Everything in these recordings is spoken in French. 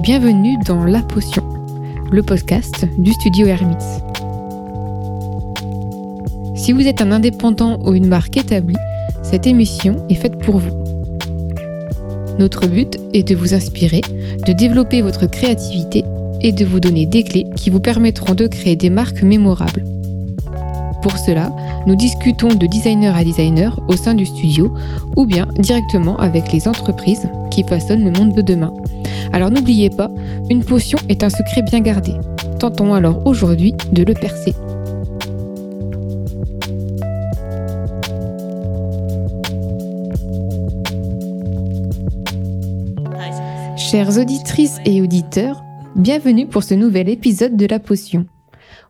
Bienvenue dans La Potion, le podcast du studio Hermits. Si vous êtes un indépendant ou une marque établie, cette émission est faite pour vous. Notre but est de vous inspirer, de développer votre créativité et de vous donner des clés qui vous permettront de créer des marques mémorables. Pour cela, nous discutons de designer à designer au sein du studio ou bien directement avec les entreprises qui façonnent le monde de demain. Alors n'oubliez pas, une potion est un secret bien gardé. Tentons alors aujourd'hui de le percer. Chères auditrices et auditeurs, bienvenue pour ce nouvel épisode de La Potion.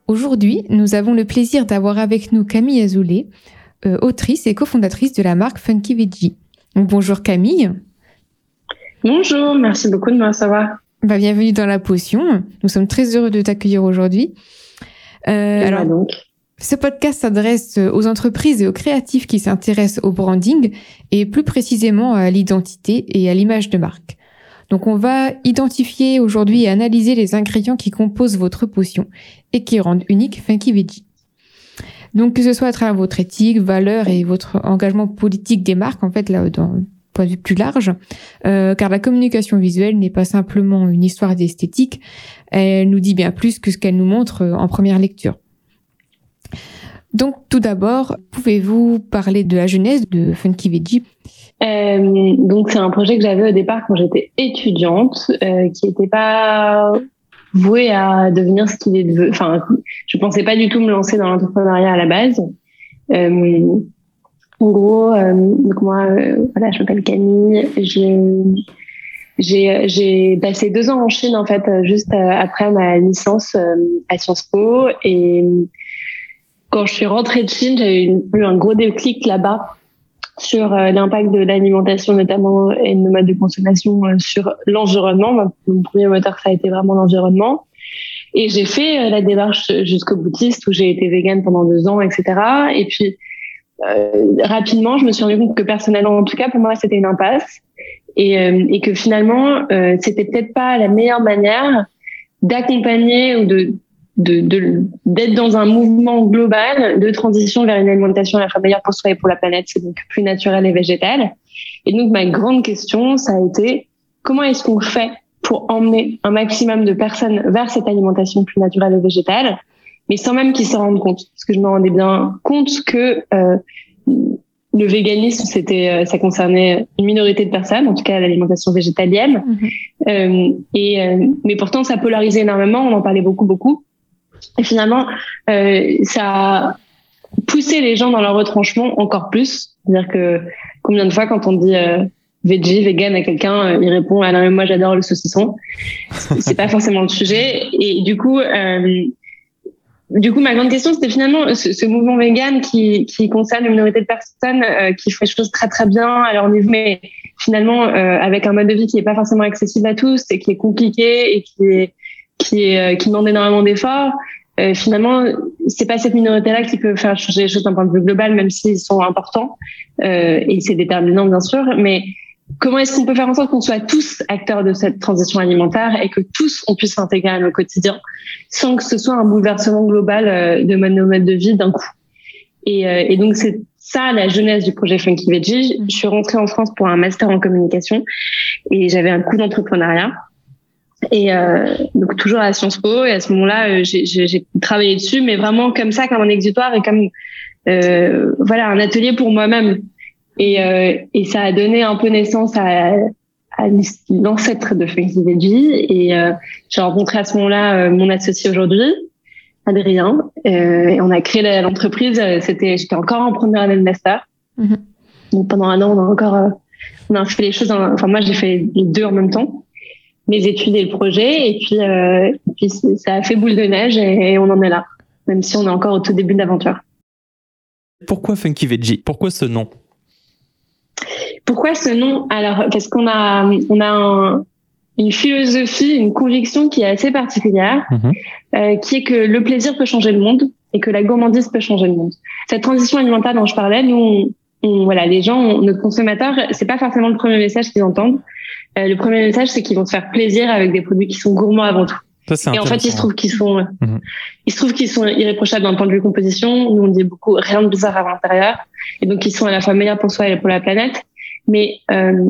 Aujourd'hui, nous avons le plaisir d'avoir avec nous Camille Azoulay, euh, autrice et cofondatrice de la marque Funky Veggie. bonjour Camille. Bonjour, merci beaucoup de me recevoir. Bah, bienvenue dans la potion. Nous sommes très heureux de t'accueillir aujourd'hui. Euh, alors, donc. Ce podcast s'adresse aux entreprises et aux créatifs qui s'intéressent au branding et plus précisément à l'identité et à l'image de marque. Donc on va identifier aujourd'hui et analyser les ingrédients qui composent votre potion et qui rendent unique Funky Veggie. Donc que ce soit à travers votre éthique, valeur et votre engagement politique des marques, en fait là dans point plus large, euh, car la communication visuelle n'est pas simplement une histoire d'esthétique, elle nous dit bien plus que ce qu'elle nous montre euh, en première lecture. Donc tout d'abord, pouvez-vous parler de la genèse de Funky Veggie? Euh, Donc c'est un projet que j'avais au départ quand j'étais étudiante, qui n'était pas voué à devenir ce qu'il est devenu. Enfin, je pensais pas du tout me lancer dans l'entrepreneuriat à la base. En gros, euh, donc moi, euh, voilà, je m'appelle Camille. J'ai passé deux ans en Chine en fait, juste après ma licence à Sciences Po et quand je suis rentrée de Chine, j'ai eu un gros déclic là-bas sur l'impact de l'alimentation notamment et nos modes de consommation sur l'environnement. Mon premier moteur, ça a été vraiment l'environnement. Et j'ai fait la démarche jusqu'au boutiste où j'ai été végane pendant deux ans, etc. Et puis euh, rapidement, je me suis rendu compte que personnellement, en tout cas, pour moi, c'était une impasse et, euh, et que finalement, euh, c'était peut-être pas la meilleure manière d'accompagner ou de d'être de, d'être dans un mouvement global de transition vers une alimentation à la fois meilleure pour soi et pour la planète, c'est donc plus naturel et végétal. Et donc ma grande question, ça a été comment est-ce qu'on fait pour emmener un maximum de personnes vers cette alimentation plus naturelle et végétale mais sans même qu'ils s'en rendent compte. Parce que je me rendais bien compte que euh, le véganisme, c'était, euh, ça concernait une minorité de personnes, en tout cas l'alimentation végétalienne. Mhm. Euh, et euh, mais pourtant, ça polarisait énormément. On en parlait beaucoup, beaucoup. Et finalement, euh, ça a poussé les gens dans leur retranchement encore plus. C'est-à-dire que combien de fois, quand on dit veggie, vegan à quelqu'un, il répond ah non mais moi j'adore le saucisson. C'est pas forcément le sujet. Et du coup, euh, du coup, ma grande question, c'était finalement ce, ce, mouvement vegan qui, qui concerne une minorité de personnes euh, qui font les choses très très bien à leur niveau, mais finalement euh, avec un mode de vie qui n'est pas forcément accessible à tous et qui est compliqué et qui est qui est euh, qui demande énormément d'efforts. finalement, c'est pas cette minorité-là qui peut faire changer les choses d'un point de vue global, même s'ils sont importants et c'est déterminant bien sûr, mais comment est-ce qu'on peut faire en sorte qu'on soit tous acteurs de cette transition alimentaire et que tous on puisse s'intégrer à nos quotidiens sans que ce soit un bouleversement global euh, de nos modes de vie d'un coup. Et, euh, et donc c'est ça la jeunesse du projet Funky Veggie. Je suis rentrée en France pour un master en communication et j'avais un coup d'entrepreneuriat. Et euh, donc toujours à Sciences Po et à ce moment-là j'ai travaillé dessus mais vraiment comme ça comme un exutoire et comme euh, voilà un atelier pour moi-même et, euh, et ça a donné un peu naissance à, à l'ancêtre de Funky Veggie. Et euh, j'ai rencontré à ce moment-là euh, mon associé aujourd'hui, Adrien. Euh, et on a créé l'entreprise. C'était, j'étais encore en première année de master. Mm-hmm. Donc pendant un an, on a encore, euh, on a fait les choses. enfin moi, j'ai fait les deux en même temps, mes études et le projet. Et puis, euh, et puis ça a fait boule de neige et, et on en est là, même si on est encore au tout début de l'aventure. Pourquoi Funky Veggie? Pourquoi ce nom? Pourquoi ce nom Alors, parce qu'on a, on a une philosophie, une conviction qui est assez particulière, mhm. euh, qui est que le plaisir peut changer le monde et que la gourmandise peut changer le monde. Cette transition alimentaire dont je parlais, nous, on, voilà, les gens, notre consommateur, c'est pas forcément le premier message qu'ils entendent. le premier message, c'est qu'ils vont se faire plaisir avec des produits qui sont gourmands avant tout. et en fait, il se trouve qu'ils sont, il se trouve qu'ils sont irréprochables d'un point de vue composition. Nous, on dit beaucoup rien de bizarre à l'intérieur, et donc ils sont à la fois meilleurs pour soi et pour la planète. Mais euh,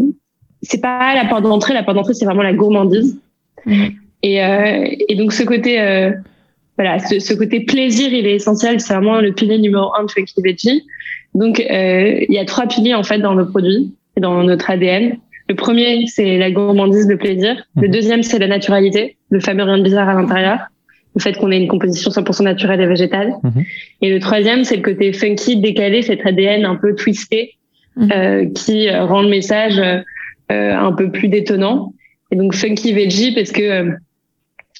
c'est pas la porte d'entrée. La porte d'entrée, c'est vraiment la gourmandise. Mhm. Et, euh, et donc ce côté, euh, voilà, ce, ce, côté plaisir, il est essentiel. C'est vraiment le pilier numéro un de Funky Veggie. Donc euh, il y a trois piliers en fait dans nos produits et dans notre ADN. Le premier, c'est la gourmandise, le plaisir. Le mhm. deuxième, c'est la naturalité, le fameux rien de bizarre à l'intérieur, le fait qu'on ait une composition 100% naturelle et végétale. Mhm. Et le troisième, c'est le côté funky, décalé, cet ADN un peu twisté, euh, qui rend le message euh, un peu plus détonnant. Et donc funky veggie parce que euh,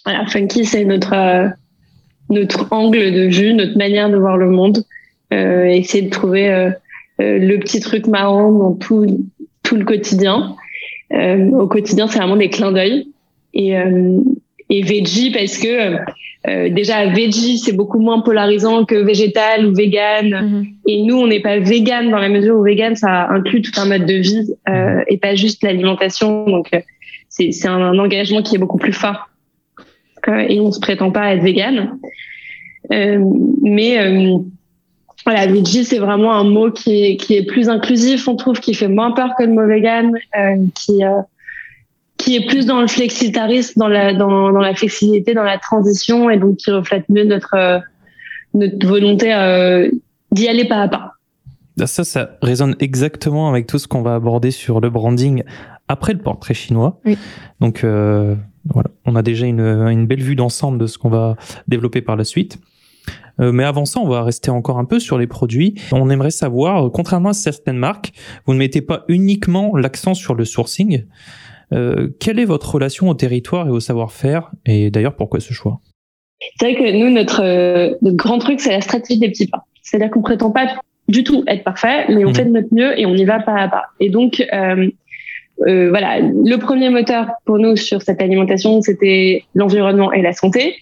voilà, funky, c'est notre euh, notre angle de vue, notre manière de voir le monde. Euh, essayer de trouver le petit truc marrant dans tout tout le quotidien. Euh, au quotidien, c'est vraiment des clins d'œil. Et, euh, et veggie parce que euh, déjà veggie c'est beaucoup moins polarisant que végétal ou vegan. Mhm. Et nous, on n'est pas vegan dans la mesure où vegan ça inclut tout un mode de vie euh, et pas juste l'alimentation. Donc c'est c'est un, engagement qui est beaucoup plus fort. et on se prétend pas être vegan. mais voilà, veggie, c'est vraiment un mot qui est, qui est plus inclusif, on trouve, qui fait moins peur que le mot vegan, euh, qui, euh, qui est plus dans le flexitarisme, dans la, dans, dans la flexibilité, dans la transition, et donc qui reflète mieux notre, euh, notre volonté euh, d'y aller pas à pas. Ça, ça résonne exactement avec tout ce qu'on va aborder sur le branding après le portrait chinois. Oui. Donc euh, voilà, on a déjà une, une belle vue d'ensemble de ce qu'on va développer par la suite. Euh, mais avant ça, on va rester encore un peu sur les produits. On aimerait savoir, contrairement à certaines marques, vous ne mettez pas uniquement l'accent sur le sourcing. Euh, quelle est votre relation au territoire et au savoir-faire Et d'ailleurs, pourquoi ce choix? C'est vrai que nous, notre, notre grand truc, c'est la stratégie des petits pas. C'est-à-dire qu'on prétend pas du tout être parfait, mais on mmh. fait de notre mieux et on y va pas à pas. Et donc, euh, euh, voilà, le premier moteur pour nous sur cette alimentation, c'était l'environnement et la santé.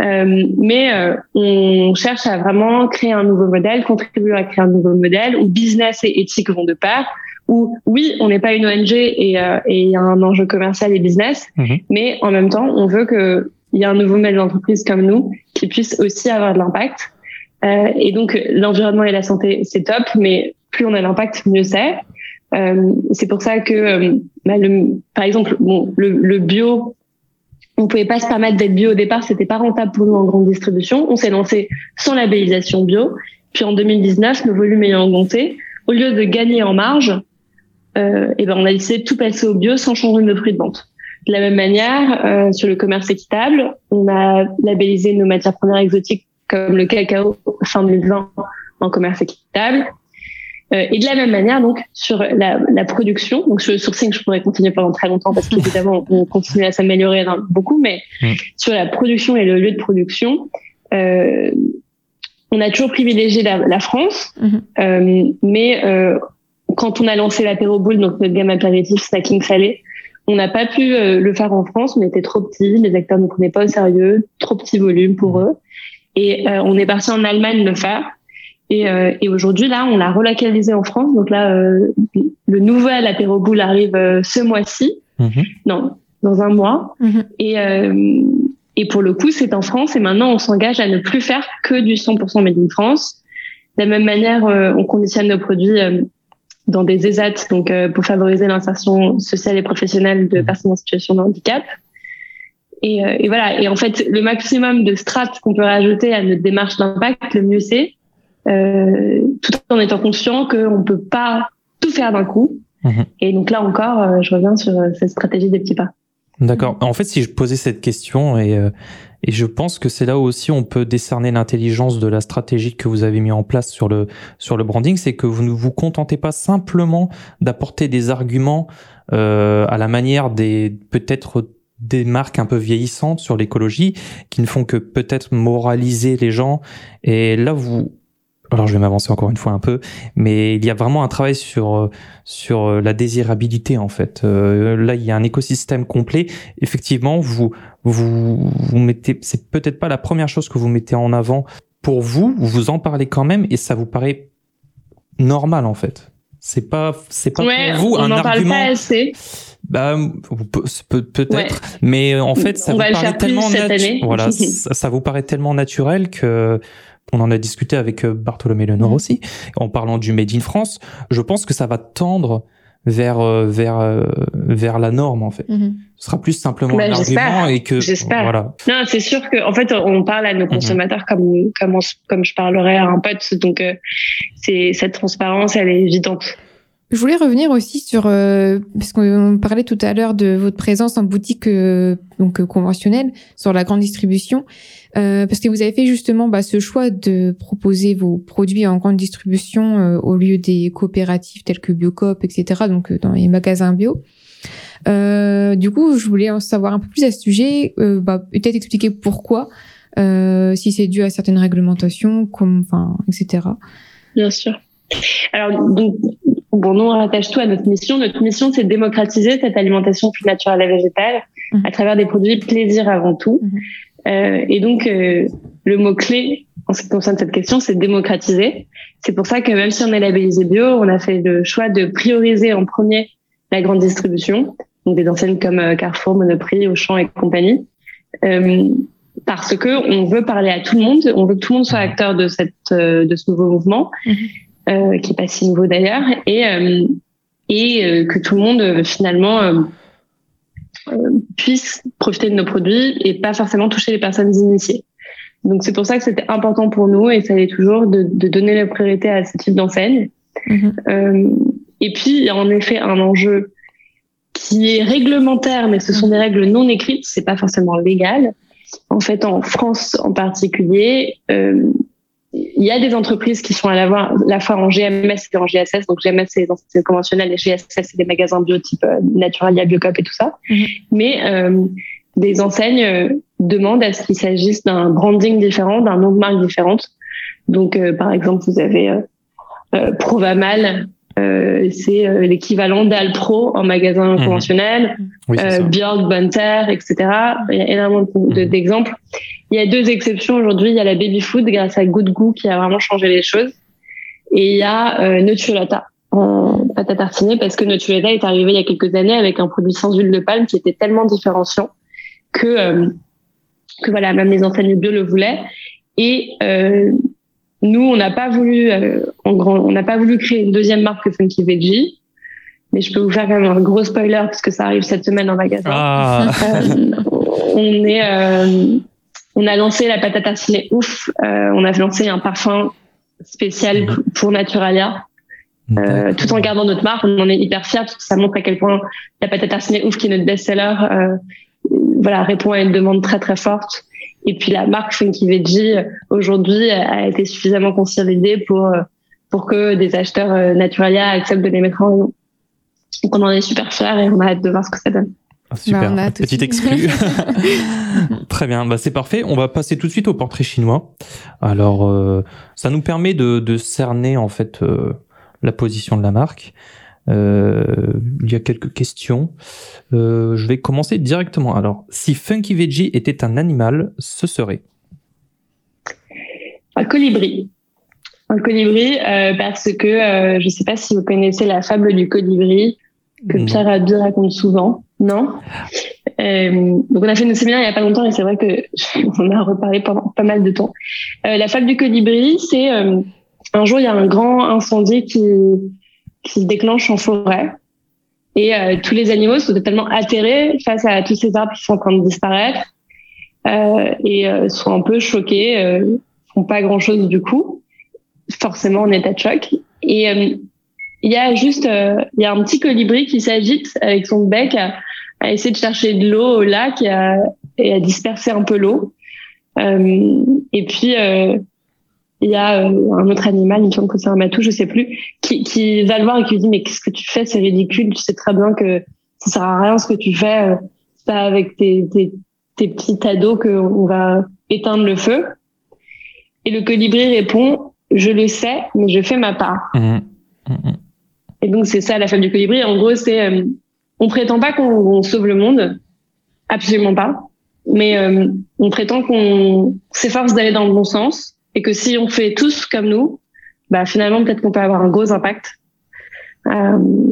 Euh, mais euh, on cherche à vraiment créer un nouveau modèle, contribuer à créer un nouveau modèle où business et éthique vont de pair. Où oui, on n'est pas une ONG et euh, il y a un enjeu commercial et business, mhm. mais en même temps, on veut qu'il y ait un nouveau modèle d'entreprise comme nous qui puisse aussi avoir de l'impact. Euh, et donc l'environnement et la santé, c'est top, mais plus on a l'impact, mieux c'est. Euh, c'est pour ça que, bah, le, par exemple, bon, le, le bio, on pouvait pas se permettre d'être bio au départ, c'était pas rentable pour nous en grande distribution. On s'est lancé sans labellisation bio. Puis en 2019, nos volumes ayant augmenté, au lieu de gagner en marge, euh, et ben on a décidé de tout passer au bio sans changer nos prix de vente. De la même manière, euh, sur le commerce équitable, on a labellisé nos matières premières exotiques comme le cacao fin 2020 en commerce équitable. Euh, et de la même manière, donc sur la, la, production, donc sur le sourcing, je pourrais continuer pendant très longtemps parce qu'évidemment, on continue à s'améliorer beaucoup, mais mm. sur la production et le lieu de production, euh, on a toujours privilégié la, la France, mm-hmm. euh, mais euh, quand on a lancé l'apéro boule, donc notre gamme apéritif snacking salé, on n'a pas pu euh, le faire en France, on était trop petits, les acteurs ne prenaient pas au sérieux, trop petit volume pour mm. eux, et euh, on est parti en Allemagne le faire. Et, euh, et aujourd'hui, là, on l'a relocalisé en France. Donc là, euh, le nouvel apéro boule arrive euh, ce mois-ci. Mhm. Non, dans un mois. Mhm. Et, et pour le coup, c'est en France. Et maintenant, on s'engage à ne plus faire que du 100% made in France. De la même manière, on conditionne nos produits dans des ESAT, donc pour favoriser l'insertion sociale et professionnelle de mhm. personnes en situation de handicap. Et, et, voilà. Et en fait, le maximum de strates qu'on peut rajouter à notre démarche d'impact, le mieux c'est. Euh, tout en étant conscient qu'on ne peut pas tout faire d'un coup. Mhm. Et donc là encore, euh, je reviens sur euh, cette stratégie des petits pas. D'accord. En fait, si je posais cette question et et je pense que c'est là aussi on peut décerner l'intelligence de la stratégie que vous avez mis en place sur le sur le branding, c'est que vous ne vous contentez pas simplement d'apporter des arguments euh, à la manière des peut-être des marques un peu vieillissantes sur l'écologie qui ne font que peut-être moraliser les gens. Et là, vous alors je vais m'avancer encore une fois un peu, mais il y a vraiment un travail sur euh, sur euh, la désirabilité en fait. Euh, là, il y a un écosystème complet. Effectivement, vous vous vous mettez, c'est peut-être pas la première chose que vous mettez en avant pour vous. Vous en parlez quand même et ça vous paraît normal en fait. C'est pas c'est pas pour vous un argument. bah, peut-être, mais en fait, ça vous paraît tellement naturel. Voilà, ça, vous paraît tellement naturel que on en a discuté avec euh, Bartholomé Lenoir mm. aussi, en parlant du Made in France. Je pense que ça va tendre vers euh, vers euh, vers la norme en fait. Mm-hmm. Ce sera plus simplement bah, un argument et que voilà. Non, c'est sûr que en fait on parle à nos mm-hmm. consommateurs comme comme comme je parlerais à un pote donc c'est cette transparence elle est évidente. Je voulais revenir aussi sur, euh, parce qu'on parlait tout à l'heure de votre présence en boutique euh, donc euh, conventionnelle sur la grande distribution, euh, parce que vous avez fait justement bah, ce choix de proposer vos produits en grande distribution au lieu des coopératives telles que Biocop, etc. Donc dans les magasins bio. du coup, je voulais en savoir un peu plus à ce sujet, bah, peut-être expliquer pourquoi, si c'est dû à certaines réglementations, comme, enfin, etc. Bien sûr. Alors, donc, bon, nous, on rattache tout à notre mission. Notre mission, c'est de démocratiser cette alimentation plus naturelle et végétale mhm. à travers des produits plaisir avant tout. Mhm. Euh, et donc, euh, le mot-clé en ce qui concerne cette question, c'est démocratiser. C'est pour ça que même si on est labellisé bio, on a fait le choix de prioriser en premier la grande distribution, donc des enseignes comme euh, Carrefour, Monoprix, Auchan et compagnie. Euh, parce que on veut parler à tout le monde, on veut que tout le monde soit acteur de cette de ce nouveau mouvement. Mhm. Euh, qui est pas si nouveau d'ailleurs, et euh, et euh, que tout le monde finalement puisse profiter de nos produits et pas forcément toucher les personnes initiées. Donc c'est pour ça que c'était important pour nous et ça l'est toujours de, de, donner la priorité à ce type d'enseigne. Mm-hmm. Euh, et puis il y a en effet un enjeu qui est réglementaire, mais ce sont des règles non écrites, c'est pas forcément légal. En fait, en France en particulier, euh, il y a des entreprises qui sont à la fois, la fois en GMS et en GSS. Donc GMS c'est des conventionnelles et GSS c'est des magasins bio type euh, Naturalia, Biocop et tout ça. Mhm. Mais euh, des enseignes euh, demandent à ce qu'il s'agisse d'un branding différent, d'un nom de marque différente. Donc par exemple vous avez Provamal euh, c'est euh, l'équivalent d'Alpro en magasin mmh. conventionnel, oui, euh, Björk, Bunter, etc. Il y a énormément mmh. Il y a deux exceptions aujourd'hui. Il y a la baby food grâce à Good Goût qui a vraiment changé les choses. Et il y a euh, Nutrilata en pâte à tartiner parce que Nutrilata est arrivé il y a quelques années avec un produit sans huile de palme qui était tellement différenciant que euh, que voilà même les enseignes bio le voulaient. Et euh, nous, on n'a pas voulu, euh, en grand, on n'a pas voulu créer une deuxième marque que Funky Veggie. Mais je peux vous faire quand même un gros spoiler parce que ça arrive cette semaine en magasin. Ah. Euh, on est, euh, on a lancé la patate tartinée ouf. on a lancé un parfum spécial pour Naturalia. tout en gardant notre marque, on en est hyper fiers parce que ça montre à quel point la patate tartinée ouf, qui est notre best-seller, voilà, répond à une demande très très forte. Et puis la marque Funky Veggie aujourd'hui a été suffisamment consolidée pour pour que des acheteurs euh, Naturalia acceptent de les mettre en rayon. Donc on en est super fiers et on a hâte de voir ce que ça donne. Ah, super, bah, petite exclu. Très bien, bah c'est parfait. On va passer tout de suite au portrait chinois. Alors, euh, ça nous permet de, de cerner en fait euh, la position de la marque. Euh, il y a quelques questions. Euh, je vais commencer directement. Alors, si Funky Veggie était un animal, ce serait? Un colibri. Un colibri, euh, parce que je ne sais pas si vous connaissez la fable du colibri que Pierre Rabhi raconte souvent. Non? Donc on a fait une séminaire il n'y a pas longtemps et c'est vrai que on a reparlé pendant pas mal de temps. la fable du colibri, c'est un jour il y a un grand incendie qui qui se déclenche en forêt. Et euh, tous les animaux sont totalement atterrés face à tous ces arbres qui sont en train de disparaître euh, et euh, sont un peu choqués, euh, font pas grand chose du coup, forcément en état de choc. Et euh, il y a juste, il y a un petit colibri qui s'agite avec son bec à, essayer de chercher de l'eau au lac et à, disperser un peu l'eau. et puis il y a euh, un autre animal, il me semble que c'est un matou, je sais plus, qui, va le voir et qui lui dit mais qu'est-ce que tu fais, c'est ridicule, tu sais très bien que ça sert à rien ce que tu fais, euh, c'est pas avec tes, tes, tes petits ados qu'on va éteindre le feu. Et le colibri répond je le sais, mais je fais ma part. Mmh. Mmh. Et donc c'est ça la femme du colibri. En gros, c'est euh, on prétend pas qu'on sauve le monde, absolument pas, mais euh, on prétend qu'on s'efforce d'aller dans le bon sens et que si on fait tous comme nous, bah finalement peut-être qu'on peut avoir un gros impact.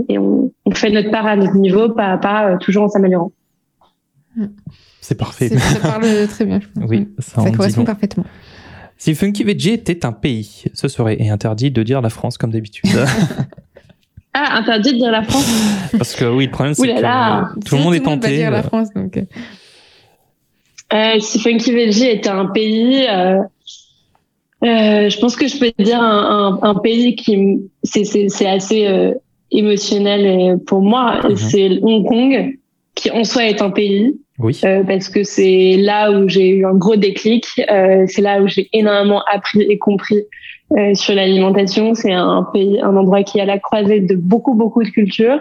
et on, on, fait notre part à notre niveau, pas à pas, toujours en s'améliorant. C'est parfait. Ça parle très bien. Je pense. Oui, ça, ça correspond parfaitement. Si Funky Veggie était un pays, ce serait interdit de dire la France comme d'habitude. ah, interdit de dire la France Parce que oui, le problème c'est que tout le monde est tenté. Dire la France, donc. Euh, si Funky Veggie était un pays, euh, euh, je pense que je peux dire un, un, un pays qui c'est assez euh, émotionnel pour moi. Mm -hmm. C'est Hong Kong, qui en soi est un pays. Oui. Euh, parce que c'est là où j'ai eu un gros déclic. Euh, c'est là où j'ai énormément appris et compris euh, sur l'alimentation. C'est un pays, un endroit qui est à la croisée de beaucoup beaucoup de cultures,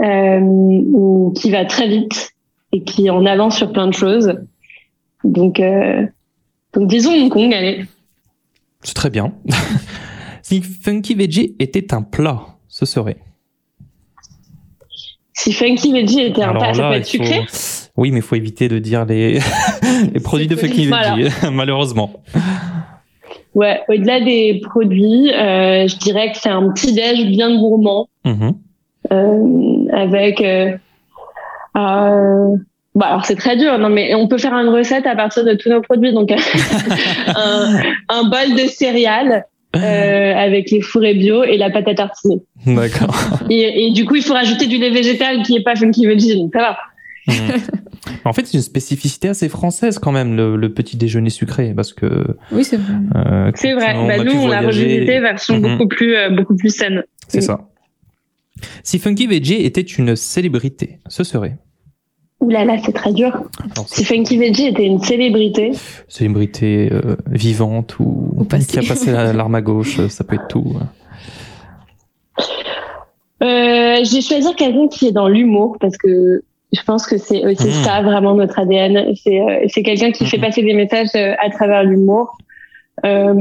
où, qui va très vite et qui en avance sur plein de choses. Donc, donc disons Hong Kong, allez. C'est très bien. si Funky Veggie était un plat, ce serait. Si Funky Veggie était un plat, ça là, peut il être sucré. faut- Oui, mais il faut éviter de dire les, les produits de Funky. Veggie, malheureusement. Ouais, au-delà des produits, euh, je dirais que c'est un petit déj bien gourmand Mhm. euh, avec. Euh, bon, alors c'est très dur, non mais on peut faire une recette à partir de tous nos produits, donc un, un bol de céréales euh, avec les fourrés bio et la pâte à tartiner. D'accord. Et, et du coup, il faut rajouter du lait végétal qui est pas funky veggie, donc ça va. Mhm. En fait, c'est une spécificité assez française quand même, le, le petit déjeuner sucré, parce que. Oui, c'est vrai. euh, C'est vrai. on Bah, a nous, pu on l'a voyager- revisité version Mhm. beaucoup plus euh, beaucoup plus saine. C'est ça. Si Funky Veggie était une célébrité, ce serait? Ouh là là, c'est très dur. Si Funky Veggie était une célébrité, célébrité euh, vivante ou qui a passé la- l'arme à gauche, ça peut être tout. Euh, je vais choisir quelqu'un qui est dans l'humour parce que je pense que c'est aussi Mhm. ça vraiment notre ADN. C'est euh, c'est quelqu'un qui fait Mhm. passer des messages euh, à travers l'humour. Euh,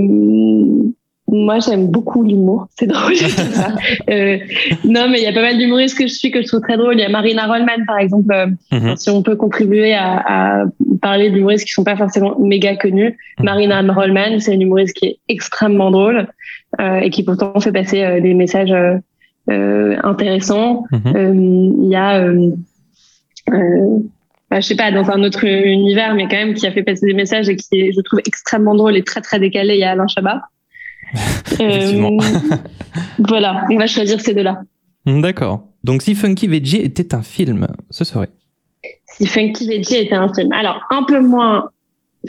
moi, j'aime beaucoup l'humour. C'est drôle. ça. Euh, non, mais il y a pas mal d'humoristes que je suis que je trouve très drôle. Il y a Marina Rollman, par exemple. euh, Mhm. Si on peut contribuer à, à parler d'humoristes qui sont pas forcément méga connus, Mhm. Marina Rollman, c'est une humoriste qui est extrêmement drôle euh, et qui pourtant fait passer euh, des messages euh, euh, intéressants. Il y a, bah, je sais pas, dans un autre univers, mais quand même qui a fait passer des messages et qui est, je trouve, extrêmement drôle et très très décalé. Il y a Alain Chabat. Effectivement. voilà, on va choisir ces deux-là. D'accord. Donc, si Funky Veggie était un film, ce serait? Si Funky Veggie était un film. Alors, un peu moins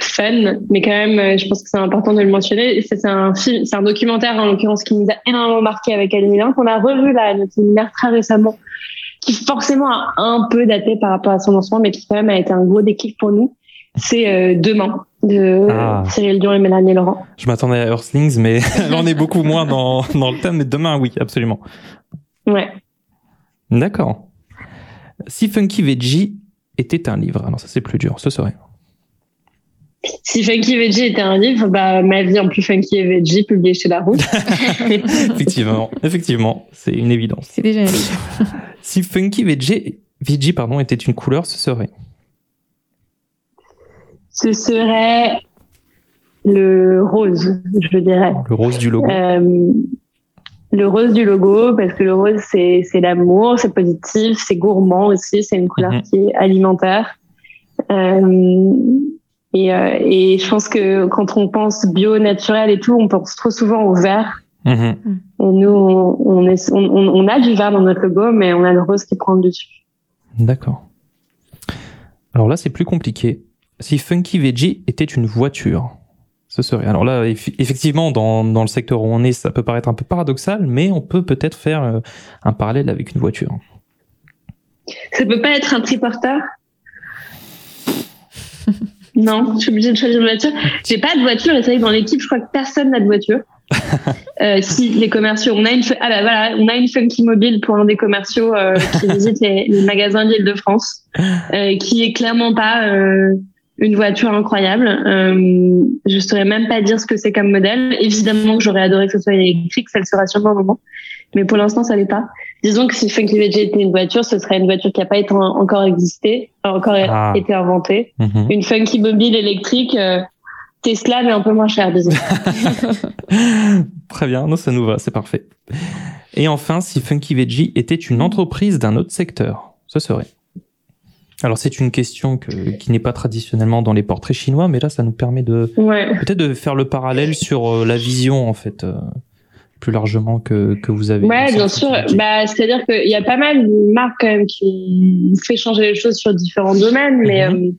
fun, mais quand même, euh, je pense que c'est important de le mentionner. C'est un film, c'est un documentaire, en l'occurrence, qui nous a énormément marqué avec Ali Milan, qu'on a revu là, à notre séminaire très récemment, qui forcément a un peu daté par rapport à son lancement, mais qui quand même a été un gros déclic pour nous. C'est euh, Demain, de Ah. Cyril Dion et Mélanie Laurent. Je m'attendais à Earthlings, mais là, on est beaucoup moins dans, dans le thème. Mais demain, oui, absolument. Ouais. D'accord. Si Funky Veggie était un livre, alors ça c'est plus dur, ce serait. Si Funky Veggie était un livre, bah, ma vie en plus funky et veggie, publié chez La Route. effectivement, effectivement, c'est une évidence. C'est déjà un livre. Si Funky Veggie, Veggie pardon, était une couleur, ce serait. Ce serait le rose, je dirais. Le rose du logo. Euh, le rose du logo, parce que le rose, c'est, c'est l'amour, c'est positif, c'est gourmand aussi, c'est une couleur Mhm. qui est alimentaire. Euh, et, euh, et je pense que quand on pense bio, naturel et tout, on pense trop souvent au vert. Mhm. Et nous, on, on, est, on, on a du vert dans notre logo, mais on a le rose qui prend le dessus. D'accord. Alors là, c'est plus compliqué. Si Funky Veggie était une voiture, ce serait. Alors là, eff- effectivement, dans, dans le secteur où on est, ça peut paraître un peu paradoxal, mais on peut peut-être faire euh, un parallèle avec une voiture. Ça peut pas être un triporteur? Non, je suis obligée de choisir une voiture. J'ai pas de voiture et c'est vrai que dans l'équipe, je crois que personne n'a de voiture. Euh, si les commerciaux, on a une, ah bah voilà, on a une funky mobile pour un des commerciaux euh, qui visite les, les magasins d'Île-de-France, euh, qui est clairement pas euh, une voiture incroyable. Euh, je saurais même pas dire ce que c'est comme modèle. Évidemment que j'aurais adoré que ce soit électrique, ça le sera sûrement un moment, mais pour l'instant ça l'est pas. Disons que si Funky Veggie était une voiture, ce serait une voiture qui n'a pas été encore existé, encore Ah. été inventée. Mhm. Une Funky mobile électrique, euh, Tesla mais un peu moins cher, disons. Très bien, non, ça nous va, c'est parfait. Et enfin, si Funky Veggie était une entreprise d'un autre secteur, ce serait alors c'est une question qui n'est pas traditionnellement dans les portraits chinois, mais là ça nous permet de peut-être de faire le parallèle sur euh, la vision en fait euh, plus largement que, que vous avez. Ouais, bien sûr. Bah, c'est-à-dire qu'il y a pas mal de marques quand même qui fait changer les choses sur différents domaines, mais mhm. euh,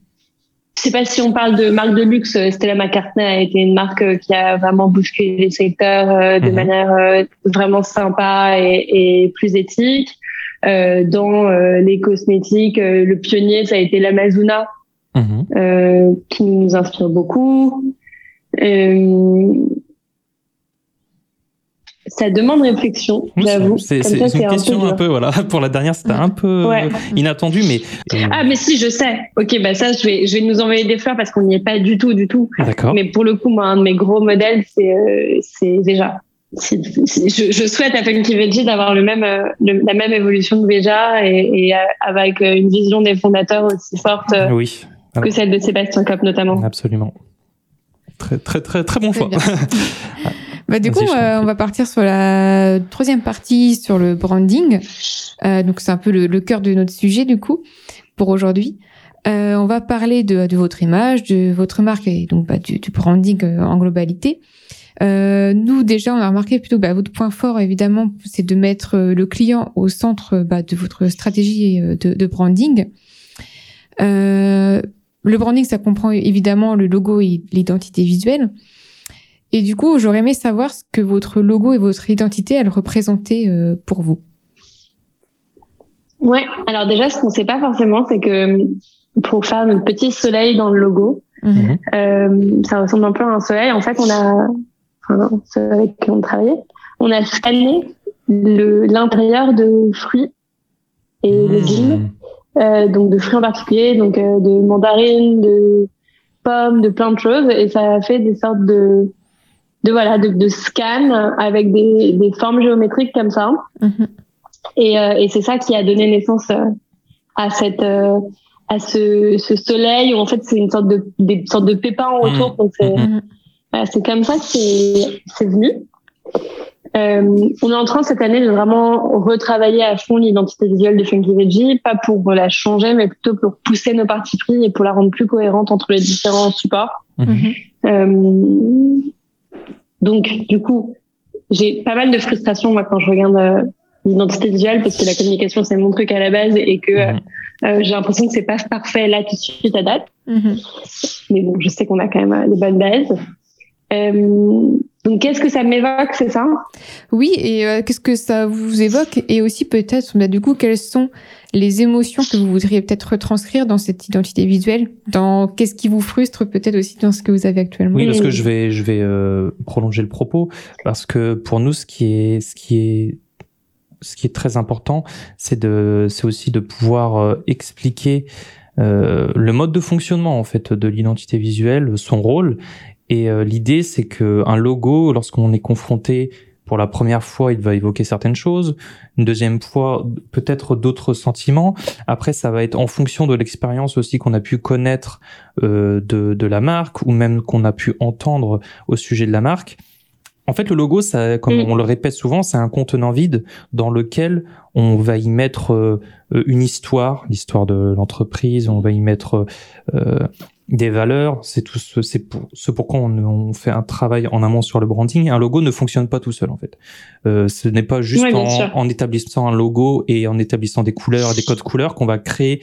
je sais pas si on parle de marque de luxe. Stella McCartney a été une marque qui a vraiment bousculé les secteurs de mhm. manière vraiment sympa et, et plus éthique. Euh, dans euh, les cosmétiques, euh, le pionnier, ça a été l'Amazona, mhm. qui nous inspire beaucoup. Ça demande réflexion, j'avoue. C'est une question un peu, voilà. Pour la dernière, c'était un peu inattendu, mais. Ah, mais si, je sais. Ok, bah ça, je vais, je vais nous envoyer des fleurs parce qu'on n'y est pas du tout, du tout. D'accord. Mais pour le coup, moi, un de mes gros modèles, c'est, c'est déjà je, je, souhaite à Funky Veggie d'avoir le même, euh, la même évolution que Veja et, et, euh, avec euh, une vision des fondateurs aussi forte oui. que celle de Sébastien Kopp notamment. Absolument. Très, très, très, très bon choix. bah, du coup, on va partir sur la troisième partie sur le branding. Euh, donc, c'est un peu le, le, cœur de notre sujet, du coup, pour aujourd'hui. Euh, on va parler de, de, votre image, de votre marque et donc bah, du, du branding en globalité. Euh, nous, déjà, on a remarqué plutôt bah, votre point fort, évidemment, c'est de mettre euh, le client au centre bah, de votre stratégie euh, de, de branding. Euh, le branding, ça comprend évidemment le logo et l'identité visuelle. Et du coup, j'aurais aimé savoir ce que votre logo et votre identité, elles représentaient euh, pour vous. Ouais, alors déjà, ce qu'on ne sait pas forcément, c'est que pour faire notre petit soleil dans le logo, mhm. euh, ça ressemble un peu à un soleil. En fait, on a enfin, ceux avec qui on travaillait, on a scanné l'intérieur de fruits et mmh. légumes, euh, donc de fruits en particulier, donc euh, de mandarines, de pommes, de plein de choses, et ça a fait des sortes de de voilà de, de scans avec des, des formes géométriques comme ça. Mmh. Et, euh, et c'est ça qui a donné naissance euh, à cette euh, à ce, ce soleil où en fait c'est une sorte de des sortes de pépins autour, mmh. donc c'est c'est comme ça que c'est venu. Euh, on est en train cette année de vraiment retravailler à fond l'identité visuelle de Funky Veggie, pas pour la changer, mais plutôt pour pousser nos parties pris et pour la rendre plus cohérente entre les différents supports. Mhm. Euh, donc, du coup, j'ai pas mal de frustration moi quand je regarde euh, l'identité visuelle parce que la communication c'est mon truc à la base et que mhm. euh, j'ai l'impression que c'est pas parfait là tout de suite à date. Mhm. Mais bon, je sais qu'on a quand même des bonnes bases. Euh, donc, qu'est-ce que ça m'évoque, c'est ça? Oui, et euh, qu'est-ce que ça vous évoque? Et aussi, peut-être, bah, du coup, quelles sont les émotions que vous voudriez peut-être retranscrire dans cette identité visuelle? Dans qu'est-ce qui vous frustre peut-être aussi dans ce que vous avez actuellement? Oui, parce que je vais, je vais euh, prolonger le propos, parce que pour nous, ce qui est, ce qui est, ce qui est très important, c'est de, c'est aussi de pouvoir expliquer euh, le mode de fonctionnement en fait de l'identité visuelle, son rôle et euh, l'idée, c'est que un logo, lorsqu'on est confronté pour la première fois, il va évoquer certaines choses. Une deuxième fois, peut-être d'autres sentiments. Après, ça va être en fonction de l'expérience aussi qu'on a pu connaître euh, de, de la marque ou même qu'on a pu entendre au sujet de la marque. En fait, le logo, ça, comme mm. on le répète souvent, c'est un contenant vide dans lequel on va y mettre euh, une histoire, l'histoire de l'entreprise. On va y mettre euh, des valeurs, c'est tout ce, c'est pour ce pourquoi on, on, fait un travail en amont sur le branding. Un logo ne fonctionne pas tout seul en fait. Euh, ce n'est pas juste en, en, établissant un logo et en établissant des couleurs, des codes couleurs qu'on va créer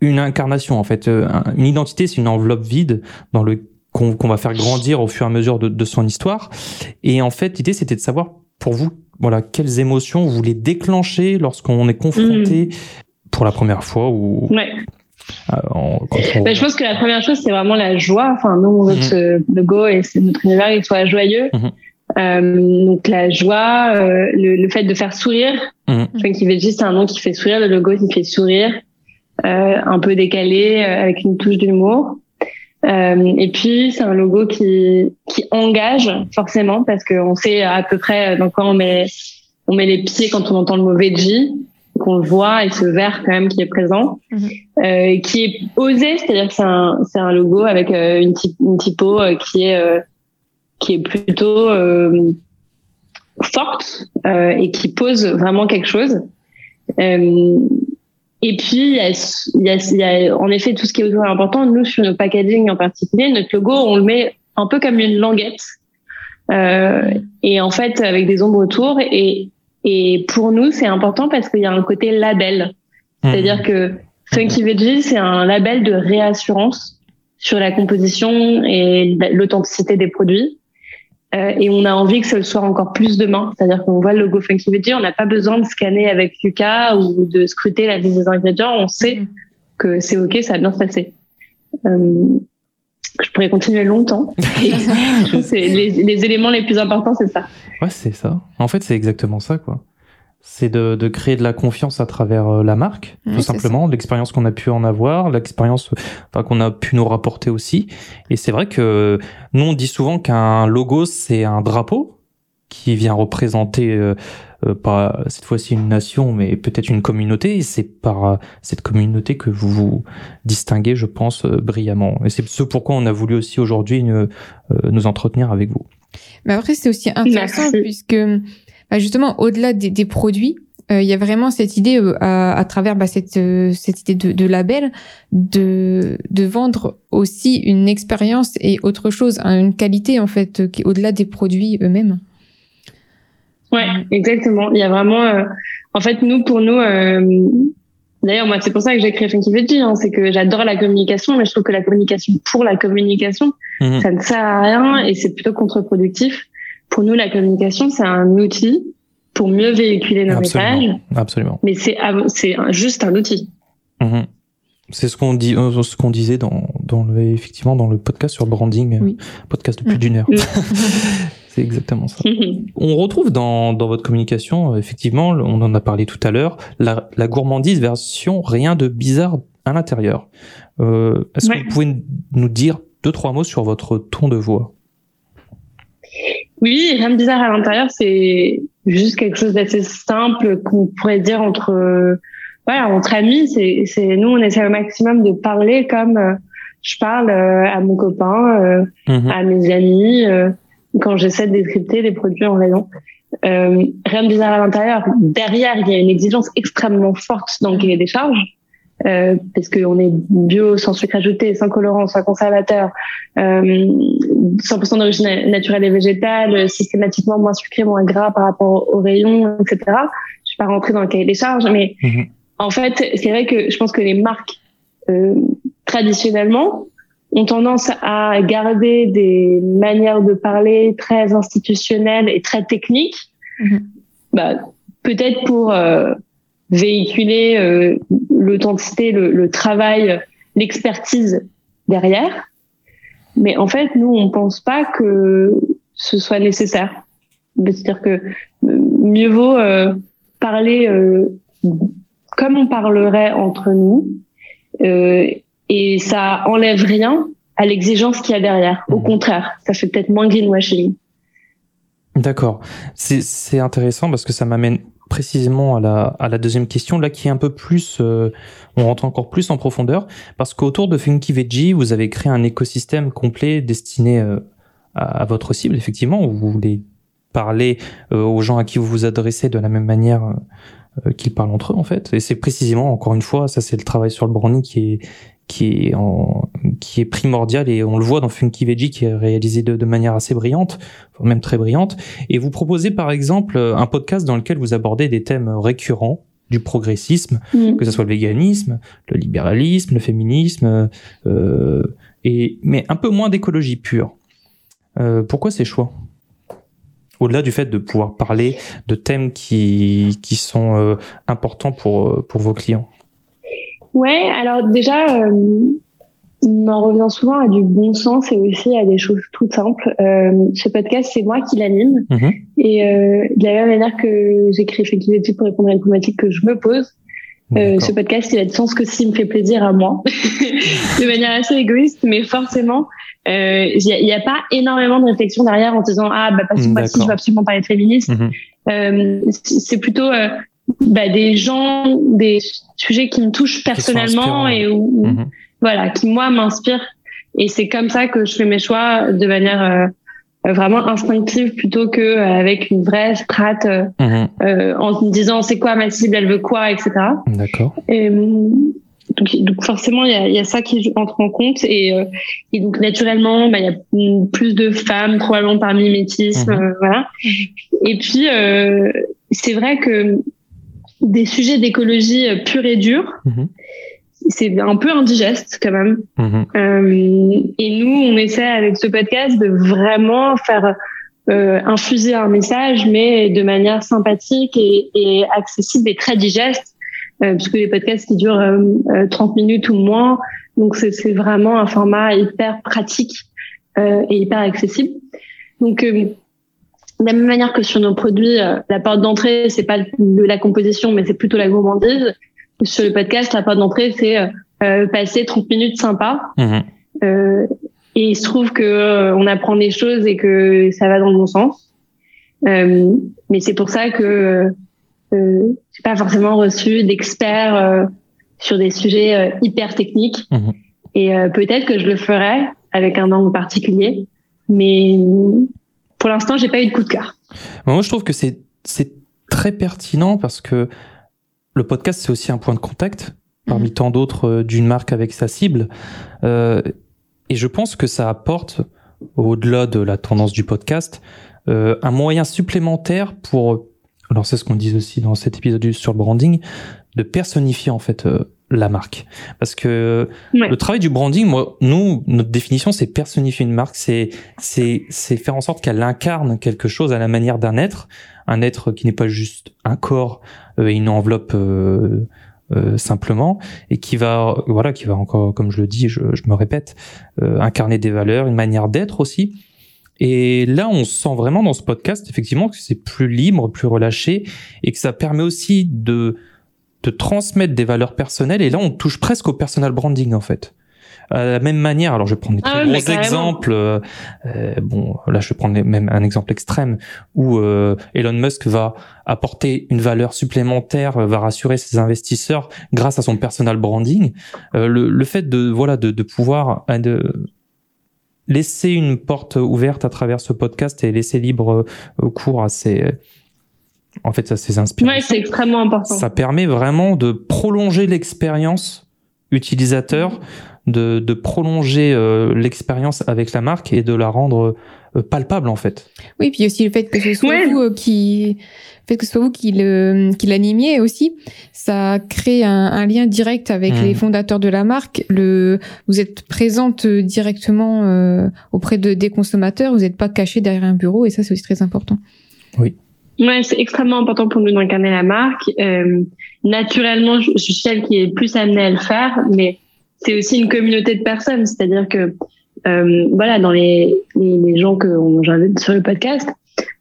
une incarnation en fait. Euh, une identité, c'est une enveloppe vide dans le qu'on va faire grandir au fur et à mesure de, de son histoire. Et en fait, l'idée c'était de savoir pour vous, voilà, quelles émotions vous voulez déclencher lorsqu'on est confronté mmh. pour la première fois ou ouais. Euh, ben, je pense que la première chose, c'est vraiment la joie. Enfin, nous, on veut que ce logo et notre univers il soit joyeux. Mhm. Euh, donc la joie, euh, le, le, fait de faire sourire. Mmh. Funky Veggie, c'est un nom qui fait sourire. Le logo, qui fait sourire, euh, un peu décalé, euh, avec une touche d'humour. Euh, et puis c'est un logo qui qui engage forcément parce qu'on sait à peu près dans quoi on met on met les pieds quand on entend le mot veggie qu'on voit et ce vert quand même qui est présent, mhm. euh, qui est osé, c'est-à-dire que c'est un, c'est un logo avec euh, une, type, une typo euh, qui est qui est plutôt forte et qui pose vraiment quelque chose. et puis, il y, a, il, y a, en effet tout ce qui est autour important. Nous, sur nos packaging en particulier, notre logo, on le met un peu comme une languette. et en fait, avec des ombres autour. Et, et pour nous, c'est important parce qu'il y a un côté label. C'est-à-dire mmh. que Funky Veggie, c'est un label de réassurance sur la composition et l'authenticité des produits. Euh, et on a envie que ce soit encore plus demain. C'est-à-dire qu'on voit le logo Funky Veggie, on n'a pas besoin de scanner avec Lucas ou de scruter la liste des ingrédients. On sait mmh. que c'est OK, ça va bien se passer. Euh, je pourrais continuer longtemps. les, les éléments les plus importants, c'est ça. Ouais, c'est ça. En fait, c'est exactement ça, quoi c'est de, de, créer de la confiance à travers euh, la marque, tout simplement, l'expérience qu'on a pu en avoir, l'expérience enfin, qu'on a pu nous rapporter aussi. Et c'est vrai que nous, on dit souvent qu'un logo, c'est un drapeau qui vient représenter euh, euh, pas cette fois-ci une nation, mais peut-être une communauté. Et c'est par cette communauté que vous vous distinguez, je pense, brillamment. Et c'est ce pourquoi on a voulu aussi aujourd'hui nous entretenir avec vous. Mais après, c'est aussi intéressant puisque bah, justement, au-delà des, des produits, euh, il y a vraiment cette idée euh, à, à, travers bah, cette, euh, cette idée de, de, label de, de vendre aussi une expérience et autre chose, hein, une qualité en fait qui est au-delà des produits eux-mêmes. Ouais, exactement. Il y a vraiment, en fait, nous pour nous, d'ailleurs moi c'est pour ça que j'ai créé Funky Veggie, hein, c'est que j'adore la communication, mais je trouve que la communication pour la communication, mmh. ça ne sert à rien et c'est plutôt contre-productif. Pour nous, la communication, c'est un outil pour mieux véhiculer nos messages. Absolument. Mais c'est c'est juste un outil. Mhm. C'est ce qu'on dit, euh, ce qu'on disait dans, dans le, effectivement dans le podcast sur branding, oui. podcast de plus d'une heure. c'est exactement ça. on retrouve dans, dans votre communication, effectivement, on en a parlé tout à l'heure, la, la gourmandise version rien de bizarre à l'intérieur. Euh, Est-ce que vous pouvez nous dire deux trois mots sur votre ton de voix? Oui, rien de bizarre à l'intérieur, c'est juste quelque chose d'assez simple qu'on pourrait dire entre voilà, entre amis, c'est c'est nous on essaie au maximum de parler comme euh, je parle euh, à mon copain, euh, mhm. à mes amis quand j'essaie de décrypter les produits en rayon. rien de bizarre à l'intérieur. Derrière, il y a une exigence extrêmement forte dans le cahier des charges euh, parce qu'on est bio, sans sucre ajouté, sans colorant, sans conservateur, euh, 100% d'origine naturelle et végétale, systématiquement moins sucré, moins gras par rapport aux rayons, etc. Je suis pas rentrée dans le cahier des charges, mais mhm. en fait, c'est vrai que je pense que les marques euh, traditionnellement ont tendance à garder des manières de parler très institutionnelles et très techniques, bah, peut-être pour euh, véhiculer euh, l'authenticité, le, le, travail, l'expertise derrière. Mais en fait, nous, on pense pas que ce soit nécessaire. C'est-à-dire que euh, mieux vaut euh, parler euh, comme on parlerait entre nous, et ça enlève rien à l'exigence qu'il y a derrière. Au mmh. contraire, ça fait peut-être moins greenwashing. D'accord. C'est intéressant parce que ça m'amène précisément à la, à la deuxième question, là qui est un peu plus, euh, on rentre encore plus en profondeur, parce qu'autour de Funky Veggie, vous avez créé un écosystème complet destiné euh, à, votre cible, effectivement, où vous voulez parler euh, aux gens à qui vous vous adressez de la même manière qu'ils parlent entre eux, en fait. Et c'est précisément, encore une fois, ça c'est le travail sur le branding qui est, qui est en, qui est primordial et on le voit dans Funky Veggie qui est réalisé de, de manière assez brillante, même très brillante. Et vous proposez par exemple un podcast dans lequel vous abordez des thèmes récurrents du progressisme, mm. que ce soit le véganisme, le libéralisme, le féminisme, euh, et mais un peu moins d'écologie pure. Euh, pourquoi ces choix? Au-delà du fait de pouvoir parler de thèmes qui qui sont euh, importants pour pour vos clients. Ouais, alors déjà, euh, on en revient souvent à du bon sens et aussi à des choses toutes simples. Euh, ce podcast, c'est moi qui l'anime. Mhm. Et euh, de la même manière que j'écris Flexibility pour répondre à une problématique que je me pose, euh, ce podcast, il a de sens que s'il me fait plaisir à moi, de manière assez égoïste, mais forcément, il euh, n'y a, a, pas énormément de réflexion derrière en disant ah bah parce que moi je veux absolument parler de féminisme. Mhm. Euh, c'est plutôt bah, des gens, des sujets qui me touchent personnellement et où, mhm. voilà, qui moi m'inspirent. Et c'est comme ça que je fais mes choix de manière euh, vraiment instinctive plutôt que avec une vraie strate mhm. en me disant c'est quoi ma cible, elle veut quoi, etc. D'accord. Et, donc, donc, forcément, il y a, y a, ça qui entre en compte et, et donc naturellement, bah, il y a plus de femmes probablement par mimétisme, mhm. voilà. Et puis c'est vrai que des sujets d'écologie pure et dure, mhm c'est un peu indigeste quand même. Mhm. Euh, et nous, on essaie avec ce podcast de vraiment faire euh, infuser un message, mais de manière sympathique et, et accessible et très digeste, euh, puisque les podcasts qui durent 30 euh, minutes ou moins, donc c'est vraiment un format hyper pratique euh, et hyper accessible. Donc de la même manière que sur nos produits, la porte d'entrée, c'est pas de la composition, mais c'est plutôt la gourmandise sur le podcast, la porte d'entrée, c'est euh, euh, passer 30 minutes sympa. Mhm. Euh, et il se trouve que euh, on apprend des choses et que ça va dans le bon sens. Euh, mais c'est pour ça que euh, j'ai pas forcément reçu d'experts sur des sujets hyper techniques. Mhm. Et peut-être que je le ferai avec un angle particulier, mais pour l'instant, j'ai pas eu de coup de cœur. Moi, je trouve que c'est c'est très pertinent parce que le podcast, c'est aussi un point de contact parmi mhm. tant d'autres euh, d'une marque avec sa cible. Euh, et je pense que ça apporte, au-delà de la tendance du podcast, euh, un moyen supplémentaire pour, alors c'est ce qu'on dit aussi dans cet épisode sur le branding, de personnifier en fait la marque. Parce que le travail du branding, moi, nous, notre définition, c'est personnifier une marque, c'est c'est c'est faire en sorte qu'elle incarne quelque chose à la manière d'un être, un être qui n'est pas juste un corps et une enveloppe euh, euh, simplement et qui va voilà qui va encore comme je le dis je, je me répète euh, incarner des valeurs une manière d'être aussi. Et là on sent vraiment dans ce podcast effectivement que c'est plus libre plus relâché et que ça permet aussi de de transmettre des valeurs personnelles et là on touche presque au personal branding en fait à la même manière, alors je vais prendre des ah très exemples. Euh, euh, bon, là je vais prendre même un exemple extrême où euh, Elon Musk va apporter une valeur supplémentaire, va rassurer ses investisseurs grâce à son personal branding. Le, le, fait de voilà de, de pouvoir de laisser une porte ouverte à travers ce podcast et laisser libre cours à ses en fait, ça c'est inspirant. Ouais, c'est extrêmement important. Ça permet vraiment de prolonger l'expérience utilisateur de, de prolonger euh, l'expérience avec la marque et de la rendre euh, palpable en fait. Oui, puis aussi le fait que ce soit vous euh, qui fait que ce soit vous qui le qui l'animiez aussi, ça crée un, un lien direct avec les mmh. fondateurs de la marque. Le vous êtes présente directement auprès de des consommateurs, vous n'êtes pas caché derrière un bureau et ça c'est aussi très important. Oui. Ouais, c'est extrêmement important pour nous d'incarner la marque. naturellement, je, je suis celle qui est plus amenée à le faire, mais c'est aussi une communauté de personnes, c'est-à-dire que euh, voilà, dans les, les, les gens que j'invite sur le podcast,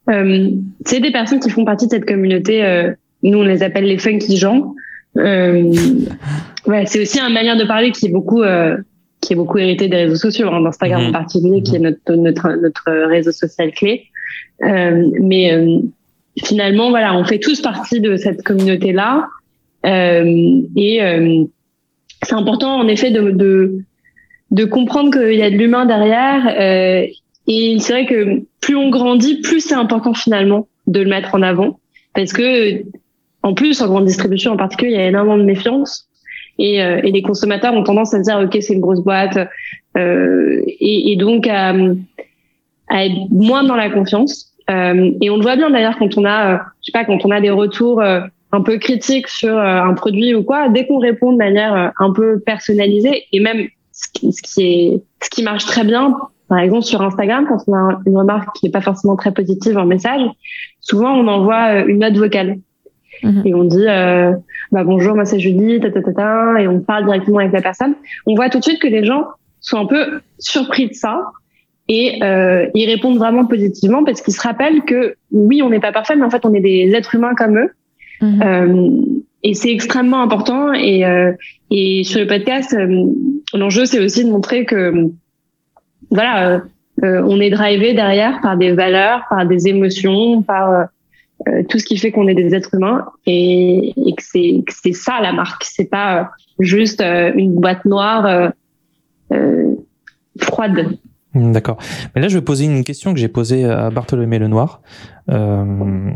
euh, c'est des personnes qui font partie de cette communauté. Euh, nous, on les appelle les funky gens. Euh, ouais, c'est aussi une manière de parler qui est beaucoup euh, qui est beaucoup hérité des réseaux sociaux, hein, d'Instagram en mhm. particulier, qui est notre notre notre réseau social clé. Euh, mais finalement, voilà, on fait tous partie de cette communauté là. et c'est important en effet de, de, de comprendre qu'il y a de l'humain derrière. Euh, et c'est vrai que plus on grandit, plus c'est important finalement de le mettre en avant. Parce que en plus, en grande distribution en particulier, il y a énormément de méfiance. Et, euh, et les consommateurs ont tendance à se dire, OK, c'est une grosse boîte. Euh, et, et, donc à, à, être moins dans la confiance. Euh, et on le voit bien d'ailleurs quand on a, euh, je sais pas, quand on a des retours euh, un peu critique sur un produit ou quoi, dès qu'on répond de manière un peu personnalisée et même ce qui, ce qui est ce qui marche très bien, par exemple sur Instagram, quand on a une remarque qui n'est pas forcément très positive en message, souvent on envoie une note vocale mhm. et on dit bah bonjour, moi c'est Julie, ta, ta, ta, ta, et on parle directement avec la personne. On voit tout de suite que les gens sont un peu surpris de ça et euh, ils répondent vraiment positivement parce qu'ils se rappellent que oui, on n'est pas parfait, mais en fait on est des êtres humains comme eux Mhm. Euh, et c'est extrêmement important. Et, euh, et sur le podcast, euh, l'enjeu, c'est aussi de montrer que, voilà, on est drivé derrière par des valeurs, par des émotions, par tout ce qui fait qu'on est des êtres humains et, et que c'est c'est ça la marque c'est pas juste une boîte noire froide d'accord. Mais là, je vais poser une question que j'ai posée à Bartholomé Lenoir. Euh,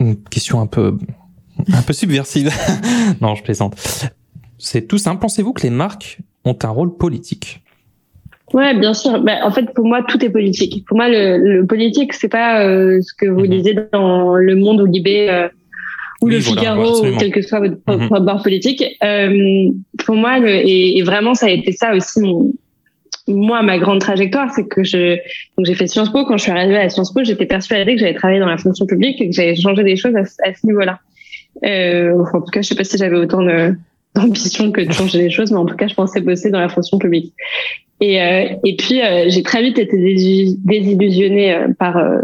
une question un peu, un peu subversive. non, je plaisante. C'est tout simple. Pensez-vous que les marques ont un rôle politique? Ouais, bien sûr. Bah, en fait, pour moi, tout est politique. Pour moi, le, le politique, c'est pas euh, ce que vous lisez mhm. dans Le Monde ou Libé euh, ou Le Figaro, ou quel que soit votre mm bord politique. Pour moi, le, et, et, vraiment, ça a été ça aussi mon, moi, ma grande trajectoire, c'est que je, donc j'ai fait Sciences Po. Quand je suis arrivée à Sciences Po, j'étais persuadée que j'allais travailler dans la fonction publique et que j'allais changer des choses à, ce niveau-là. Euh, en tout cas, je sais pas si j'avais autant d'ambition que de changer les choses, mais en tout cas, je pensais bosser dans la fonction publique. Et, euh, et puis, euh, j'ai très vite été désillusionnée euh, par euh,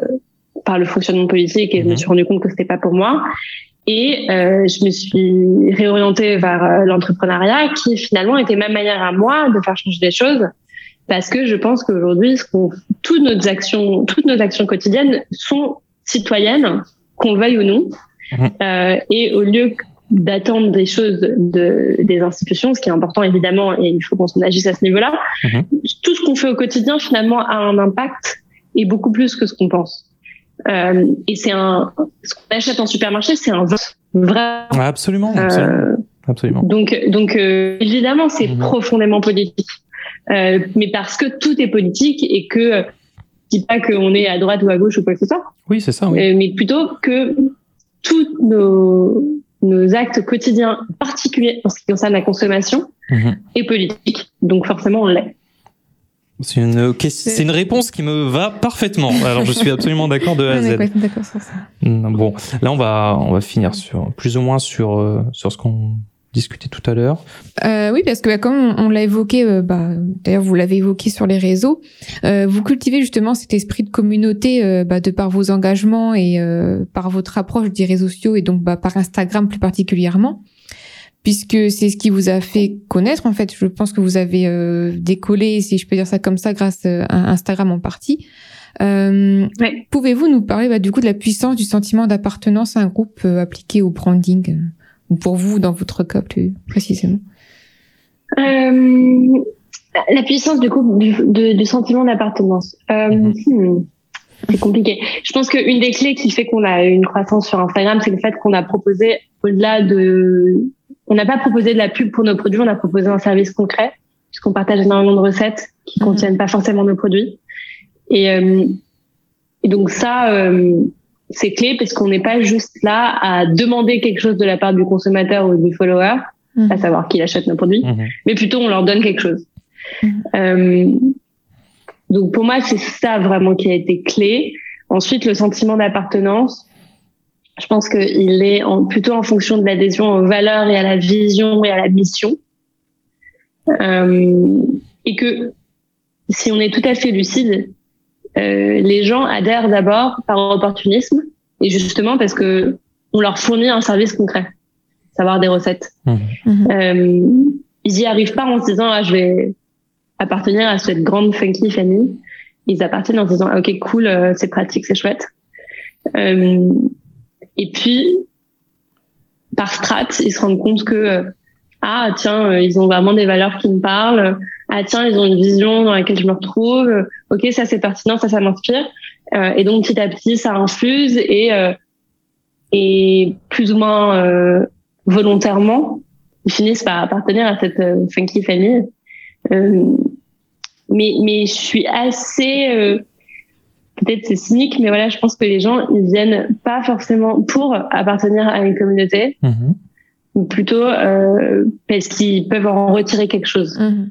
par le fonctionnement politique et je me mhm. suis rendu compte que c'était pas pour moi. Et je me suis réorientée vers l'entrepreneuriat, qui finalement était ma manière à moi de faire changer les choses parce que je pense qu'aujourd'hui, toutes nos actions, toutes nos actions quotidiennes sont citoyennes, qu'on le veuille ou non. Mhm. Euh, et au lieu d'attendre des choses de, des institutions, ce qui est important évidemment, et il faut qu'on s'en agisse à ce niveau-là, mhm. tout ce qu'on fait au quotidien finalement a un impact et beaucoup plus que ce qu'on pense. Euh, et c'est un, ce qu'on achète en supermarché, c'est un vrai. Absolument. Euh, absolument. Donc, donc euh, évidemment, c'est mhm. profondément politique. Euh, mais parce que tout est politique et que je dis pas qu'on est à droite ou à gauche ou quoi que ce soit. Oui, c'est ça. Oui. Euh, mais plutôt que tous nos, nos actes quotidiens, particuliers en ce qui concerne la consommation, mhm. est politique. Donc forcément, on l'est. C'est une, c'est une réponse qui me va parfaitement. Alors, je suis absolument d'accord de A à Z. D'accord sur ça. Bon, là, on va, on va finir sur, plus ou moins sur, euh, sur ce qu'on discuté tout à l'heure. Euh, oui, parce que bah, comme on, l'a évoqué, euh, bah, d'ailleurs vous l'avez évoqué sur les réseaux, euh, vous cultivez justement cet esprit de communauté euh, bah, de par vos engagements et euh, par votre approche des réseaux sociaux et donc bah, par Instagram plus particulièrement, puisque c'est ce qui vous a fait connaître en fait. Je pense que vous avez décollé, si je peux dire ça comme ça, grâce à Instagram en partie. Pouvez-vous nous parler bah, du coup de la puissance du sentiment d'appartenance à un groupe appliqué au branding? Pour vous, dans votre cas plus précisément euh, La puissance du coup du, sentiment d'appartenance. Euh, mhm. hmm, c'est compliqué. Je pense qu'une des clés qui fait qu'on a une croissance sur Instagram, c'est le fait qu'on a proposé au-delà de, on n'a pas proposé de la pub pour nos produits, on a proposé un service concret puisqu'on partage énormément de recettes qui mhm. contiennent pas forcément nos produits. Et, euh, et donc ça, euh, c'est clé parce qu'on n'est pas juste là à demander quelque chose de la part du consommateur ou du follower, à mhm. savoir qu'il achète nos produits, mhm. mais plutôt on leur donne quelque chose. Mhm. Euh, donc pour moi, c'est ça vraiment qui a été clé. Ensuite, le sentiment d'appartenance, je pense qu'il est en, plutôt en fonction de l'adhésion aux valeurs et à la vision et à la mission. Euh, et que si on est tout à fait lucide, euh, les gens adhèrent d'abord par opportunisme et justement parce que on leur fournit un service concret, savoir des recettes. Mmh. Mmh. Euh, ils y arrivent pas en se disant ah je vais appartenir à cette grande funky famille. Ils appartiennent en se disant ok cool euh, c'est pratique c'est chouette. Euh, et puis par strat ils se rendent compte que ah tiens ils ont vraiment des valeurs qui me parlent ah tiens, ils ont une vision dans laquelle je me retrouve, ok, ça c'est pertinent, ça ça m'inspire. Euh, et donc petit à petit, ça infuse et euh, et plus ou moins euh, volontairement, ils finissent par appartenir à cette euh, funky famille. Euh, mais mais je suis assez peut-être c'est cynique, mais voilà, je pense que les gens ils viennent pas forcément pour appartenir à une communauté, mmh ou plutôt parce qu'ils peuvent en retirer quelque chose. Mmh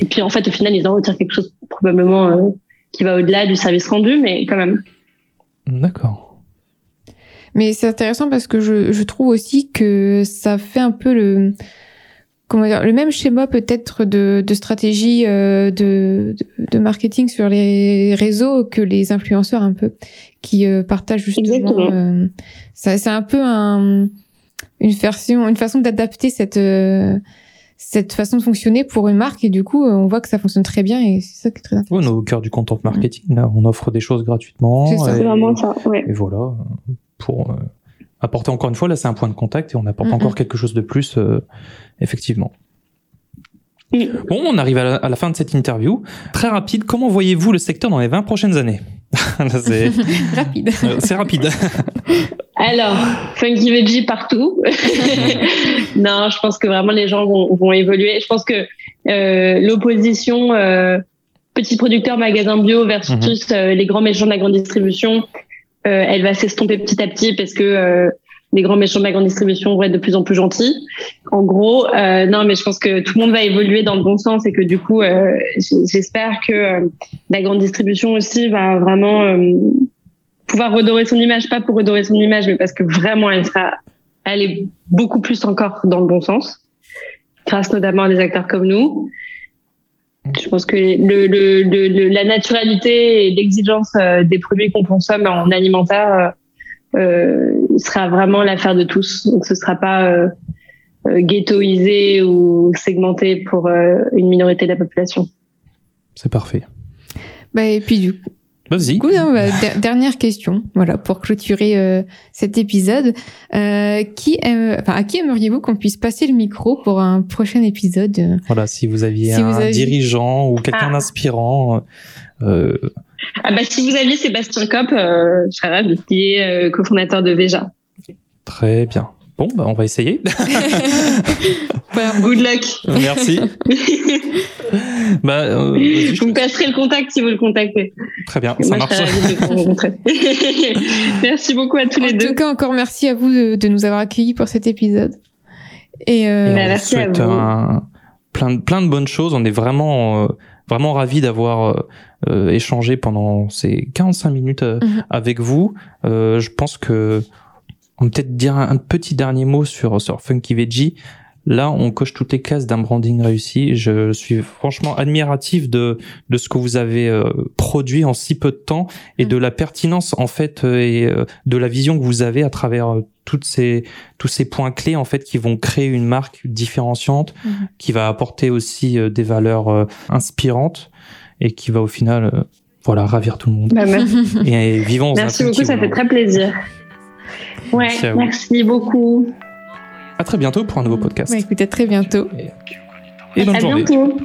et puis en fait, au final, ils en retirent quelque chose probablement euh, qui va au-delà du service rendu, mais quand même. D'accord. Mais c'est intéressant parce que je, je, trouve aussi que ça fait un peu le comment dire le même schéma peut-être de, de stratégie euh, de, de, marketing sur les réseaux que les influenceurs un peu qui euh, partagent justement. Euh, c'est un peu un, une version, une façon d'adapter cette cette façon de fonctionner pour une marque et du coup on voit que ça fonctionne très bien et c'est ça qui est très intéressant. on est au cœur du content marketing là, on offre des choses gratuitement. C'est vraiment ça. Ouais. Et voilà pour euh, apporter encore une fois là c'est un point de contact et on apporte encore quelque chose de plus euh, effectivement. Bon, on arrive à la, fin de cette interview. Très rapide, comment voyez-vous le secteur dans les 20 prochaines années? C'est rapide. Euh, c'est rapide. Alors, Funky Veggie partout. non, je pense que vraiment les gens vont, vont évoluer. Je pense que euh, l'opposition euh, petits producteurs, magasins bio versus mhm. euh, les grands méchants de la grande distribution, euh, elle va s'estomper petit à petit parce que les grands méchants de la grande distribution vont être de plus en plus gentils. En gros, euh, non, mais je pense que tout le monde va évoluer dans le bon sens et que du coup, euh, j'espère que euh, la grande distribution aussi va vraiment euh, pouvoir redorer son image, pas pour redorer son image, mais parce que vraiment, elle sera, elle est beaucoup plus encore dans le bon sens, grâce notamment à des acteurs comme nous. Je pense que le, le, le la naturalité et l'exigence des produits qu'on consomme en alimentaire euh, sera vraiment l'affaire de tous. Donc ce sera pas euh, euh, ghettoisé ou segmenté pour une minorité de la population. C'est parfait. Bah, et puis du coup, Vas-y. Hein, bah, dernière question, voilà, pour clôturer cet épisode. qui à qui aimeriez-vous qu'on puisse passer le micro pour un prochain épisode Voilà, si vous aviez un dirigeant ou quelqu'un ah. d'inspirant. Ah bah, si vous aviez Sébastien Kopp, euh, je serais ravi, qui est euh, cofondateur de Veja. Très bien. Bon, bah, on va essayer. Good luck. Merci. bah, euh, vous me passerez le contact si vous le contactez. Très bien, ça marche. merci beaucoup à tous les deux. En tout cas, encore merci à vous de, nous avoir accueillis pour cet épisode. Et, euh, bah, merci à vous. plein, de, plein de bonnes choses. On est vraiment, euh, vraiment ravis d'avoir euh, échanger pendant ces 45 minutes euh, mhm. avec vous. Euh, je pense que on peut peut-être dire un, petit dernier mot sur sur Funky Veggie. Là, on coche toutes les cases d'un branding réussi. Je suis franchement admiratif de de ce que vous avez produit en si peu de temps et mhm. de la pertinence en fait et de la vision que vous avez à travers toutes ces tous ces points clés en fait qui vont créer une marque différenciante, mhm. qui va apporter aussi des valeurs inspirantes et qui va au final euh, voilà ravir tout le monde. Bah, merci. Et vivons. Merci beaucoup, ça fait très plaisir. Ouais, merci, beaucoup. À très bientôt pour un nouveau bah, podcast. Écoutez, à très bientôt. Et, et bonne à journée. Bientôt.